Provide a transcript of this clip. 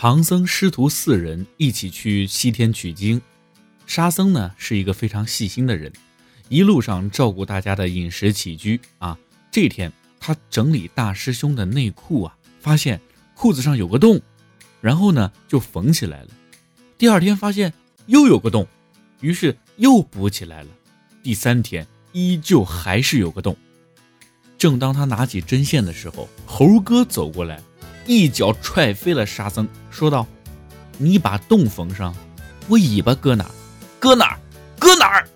唐僧师徒四人一起去西天取经。沙僧呢是一个非常细心的人，一路上照顾大家的饮食起居啊。这天他整理大师兄的内裤啊，发现裤子上有个洞，然后呢就缝起来了。第二天发现又有个洞，于是又补起来了。第三天依旧还是有个洞。正当他拿起针线的时候，猴哥走过来。一脚踹飞了沙僧，说道：“你把洞缝上，我尾巴搁哪？搁哪？搁哪儿？”